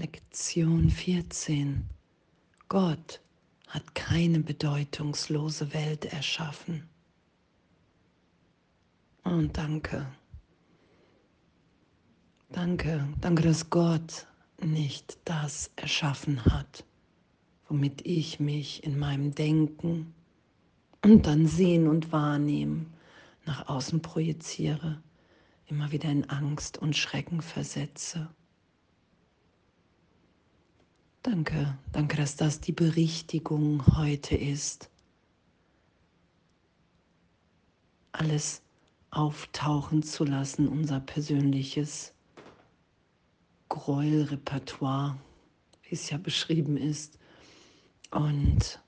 Lektion 14. Gott hat keine bedeutungslose Welt erschaffen. Und danke. Danke, danke, dass Gott nicht das erschaffen hat, womit ich mich in meinem Denken und dann Sehen und Wahrnehmen nach außen projiziere, immer wieder in Angst und Schrecken versetze. Danke, danke, dass das die Berichtigung heute ist. Alles auftauchen zu lassen, unser persönliches Gräuelrepertoire, wie es ja beschrieben ist, und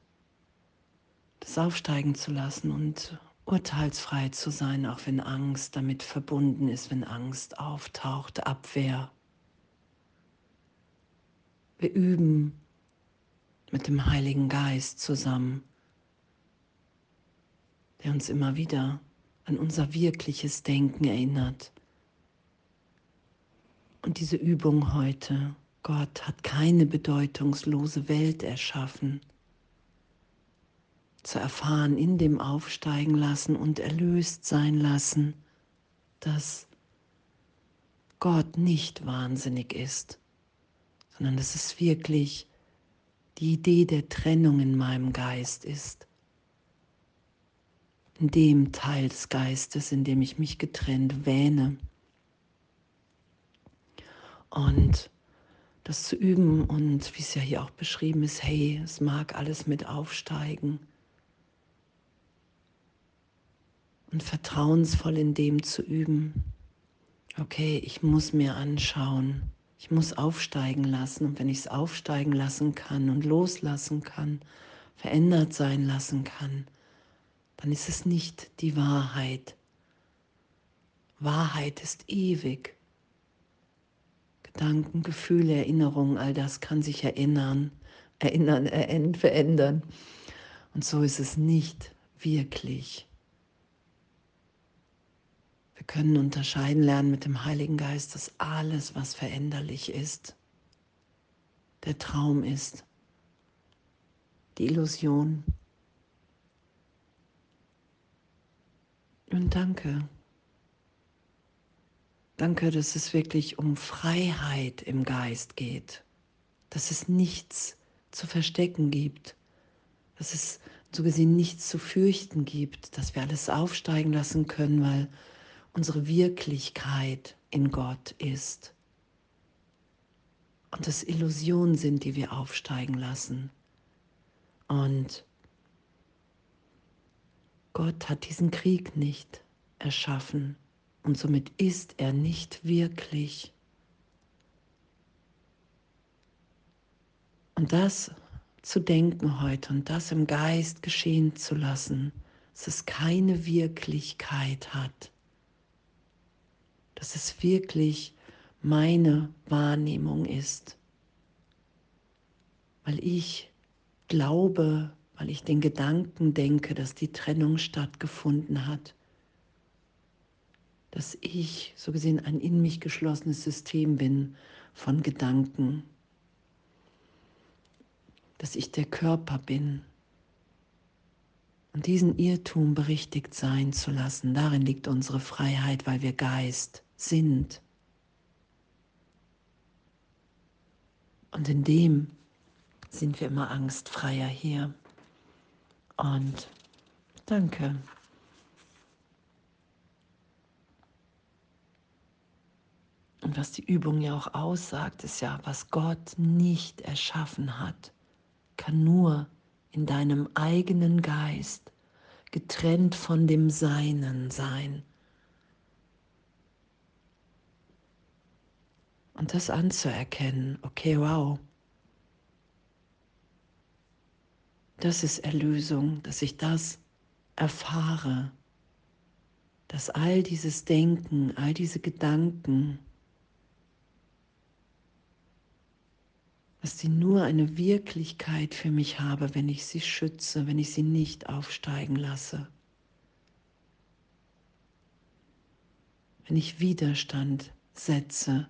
das aufsteigen zu lassen und urteilsfrei zu sein, auch wenn Angst damit verbunden ist, wenn Angst auftaucht, Abwehr. Wir üben mit dem Heiligen Geist zusammen, der uns immer wieder an unser wirkliches Denken erinnert. Und diese Übung heute, Gott hat keine bedeutungslose Welt erschaffen, zu erfahren, in dem Aufsteigen lassen und erlöst sein lassen, dass Gott nicht wahnsinnig ist, sondern dass es wirklich die Idee der Trennung in meinem Geist ist. In dem Teil des Geistes, in dem ich mich getrennt wähne. Und das zu üben und wie es ja hier auch beschrieben ist, hey, es mag alles mit aufsteigen und vertrauensvoll in dem zu üben. Okay, ich muss mir anschauen, ich muss aufsteigen lassen und wenn ich es aufsteigen lassen kann und loslassen kann, verändert sein lassen kann, dann ist es nicht die Wahrheit. Wahrheit ist ewig. Gedanken, Gefühle, Erinnerungen, all das kann sich erinnern, erinnern, verändern. Und so ist es nicht wirklich. Wir können unterscheiden lernen mit dem Heiligen Geist, dass alles, was veränderlich ist, der Traum ist, die Illusion. Und danke. Danke, dass es wirklich um Freiheit im Geist geht, dass es nichts zu verstecken gibt, dass es so gesehen nichts zu fürchten gibt, dass wir alles aufsteigen lassen können, weil unsere Wirklichkeit in Gott ist. Und es Illusionen sind, die wir aufsteigen lassen. Und Gott hat diesen Krieg nicht erschaffen und somit ist er nicht wirklich. Und das zu denken heute und das im Geist geschehen zu lassen, dass es keine Wirklichkeit hat, dass es wirklich meine Wahrnehmung ist, weil ich glaube, weil ich den Gedanken denke, dass die Trennung stattgefunden hat, dass ich so gesehen ein in mich geschlossenes System bin von Gedanken, dass ich der Körper bin. Und diesen Irrtum berichtigt sein zu lassen, darin liegt unsere Freiheit, weil wir Geist sind. Und in dem sind wir immer angstfreier hier. Und danke. Und was die Übung ja auch aussagt, ist ja, was Gott nicht erschaffen hat, kann nur in deinem eigenen Geist getrennt von dem Seinen sein. Und das anzuerkennen, okay, wow, das ist Erlösung, dass ich das erfahre, dass all dieses Denken, all diese Gedanken, dass sie nur eine Wirklichkeit für mich habe, wenn ich sie schütze, wenn ich sie nicht aufsteigen lasse. Wenn ich Widerstand setze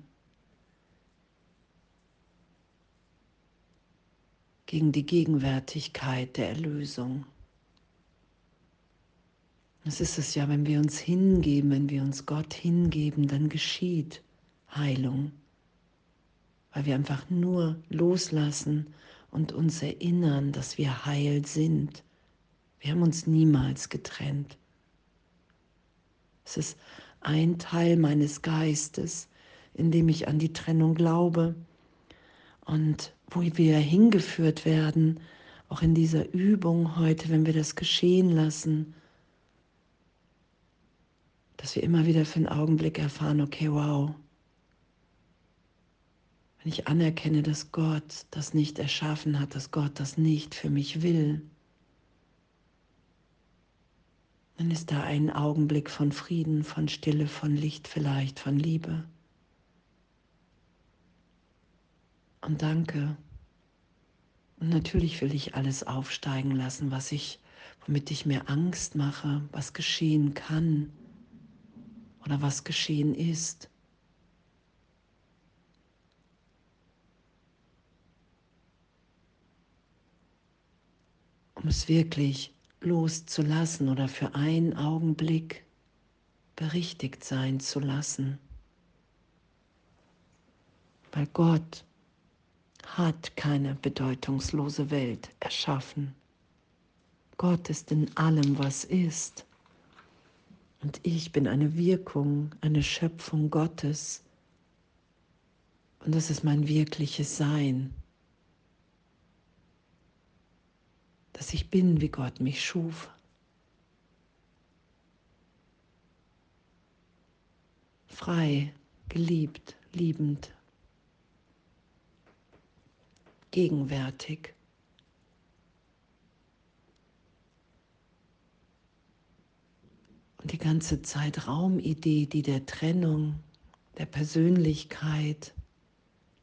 gegen die Gegenwärtigkeit der Erlösung. Das ist es ja, wenn wir uns hingeben, wenn wir uns Gott hingeben, dann geschieht Heilung, weil wir einfach nur loslassen und uns erinnern, dass wir heil sind. Wir haben uns niemals getrennt. Es ist ein Teil meines Geistes, in dem ich an die Trennung glaube und wo wir hingeführt werden, auch in dieser Übung heute, wenn wir das geschehen lassen, dass wir immer wieder für einen Augenblick erfahren, okay, wow, wenn ich anerkenne, dass Gott das nicht erschaffen hat, dass Gott das nicht für mich will, dann ist da ein Augenblick von Frieden, von Stille, von Licht vielleicht, von Liebe. Und danke. Und natürlich will ich alles aufsteigen lassen, was ich, womit ich mir Angst mache, was geschehen kann oder was geschehen ist. Um es wirklich loszulassen oder für einen Augenblick berichtigt sein zu lassen. Weil Gott hat keine bedeutungslose Welt erschaffen. Gott ist in allem, was ist. Und ich bin eine Wirkung, eine Schöpfung Gottes. Und das ist mein wirkliches Sein. Dass ich bin, wie Gott mich schuf. Frei, geliebt, liebend, gegenwärtig. Und die ganze Zeitraumidee, die der Trennung, der Persönlichkeit,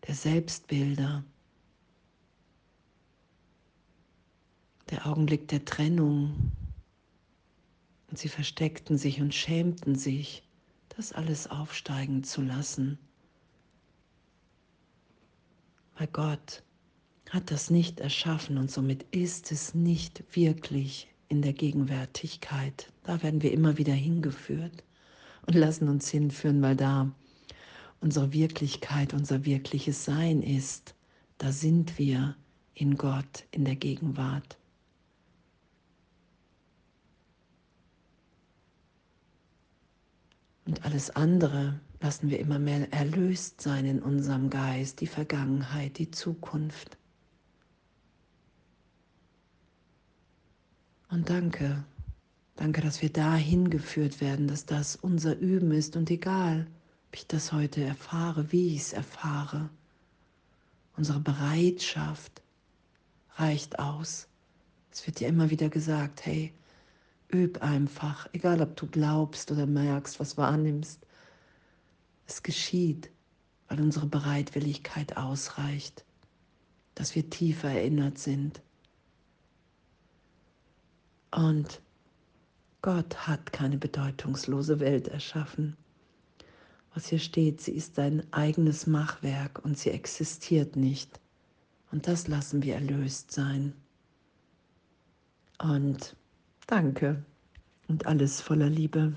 der Selbstbilder, der Augenblick der Trennung, und sie versteckten sich und schämten sich, das alles aufsteigen zu lassen. Weil Gott hat das nicht erschaffen und somit ist es nicht wirklich in der Gegenwärtigkeit. Da werden wir immer wieder hingeführt und lassen uns hinführen, weil da unsere Wirklichkeit, unser wirkliches Sein ist. Da sind wir in Gott, in der Gegenwart. Und alles andere lassen wir immer mehr erlöst sein in unserem Geist, die Vergangenheit, die Zukunft. Und danke, danke, dass wir dahin geführt werden, dass das unser Üben ist und egal, ob ich das heute erfahre, wie ich es erfahre, unsere Bereitschaft reicht aus. Es wird dir immer wieder gesagt, hey, üb einfach, egal ob du glaubst oder merkst, was wahrnimmst. Es geschieht, weil unsere Bereitwilligkeit ausreicht, dass wir tiefer erinnert sind und Gott hat keine bedeutungslose Welt erschaffen. Was hier steht, sie ist sein eigenes Machwerk und sie existiert nicht. Und das lassen wir erlöst sein. Und danke und alles voller Liebe.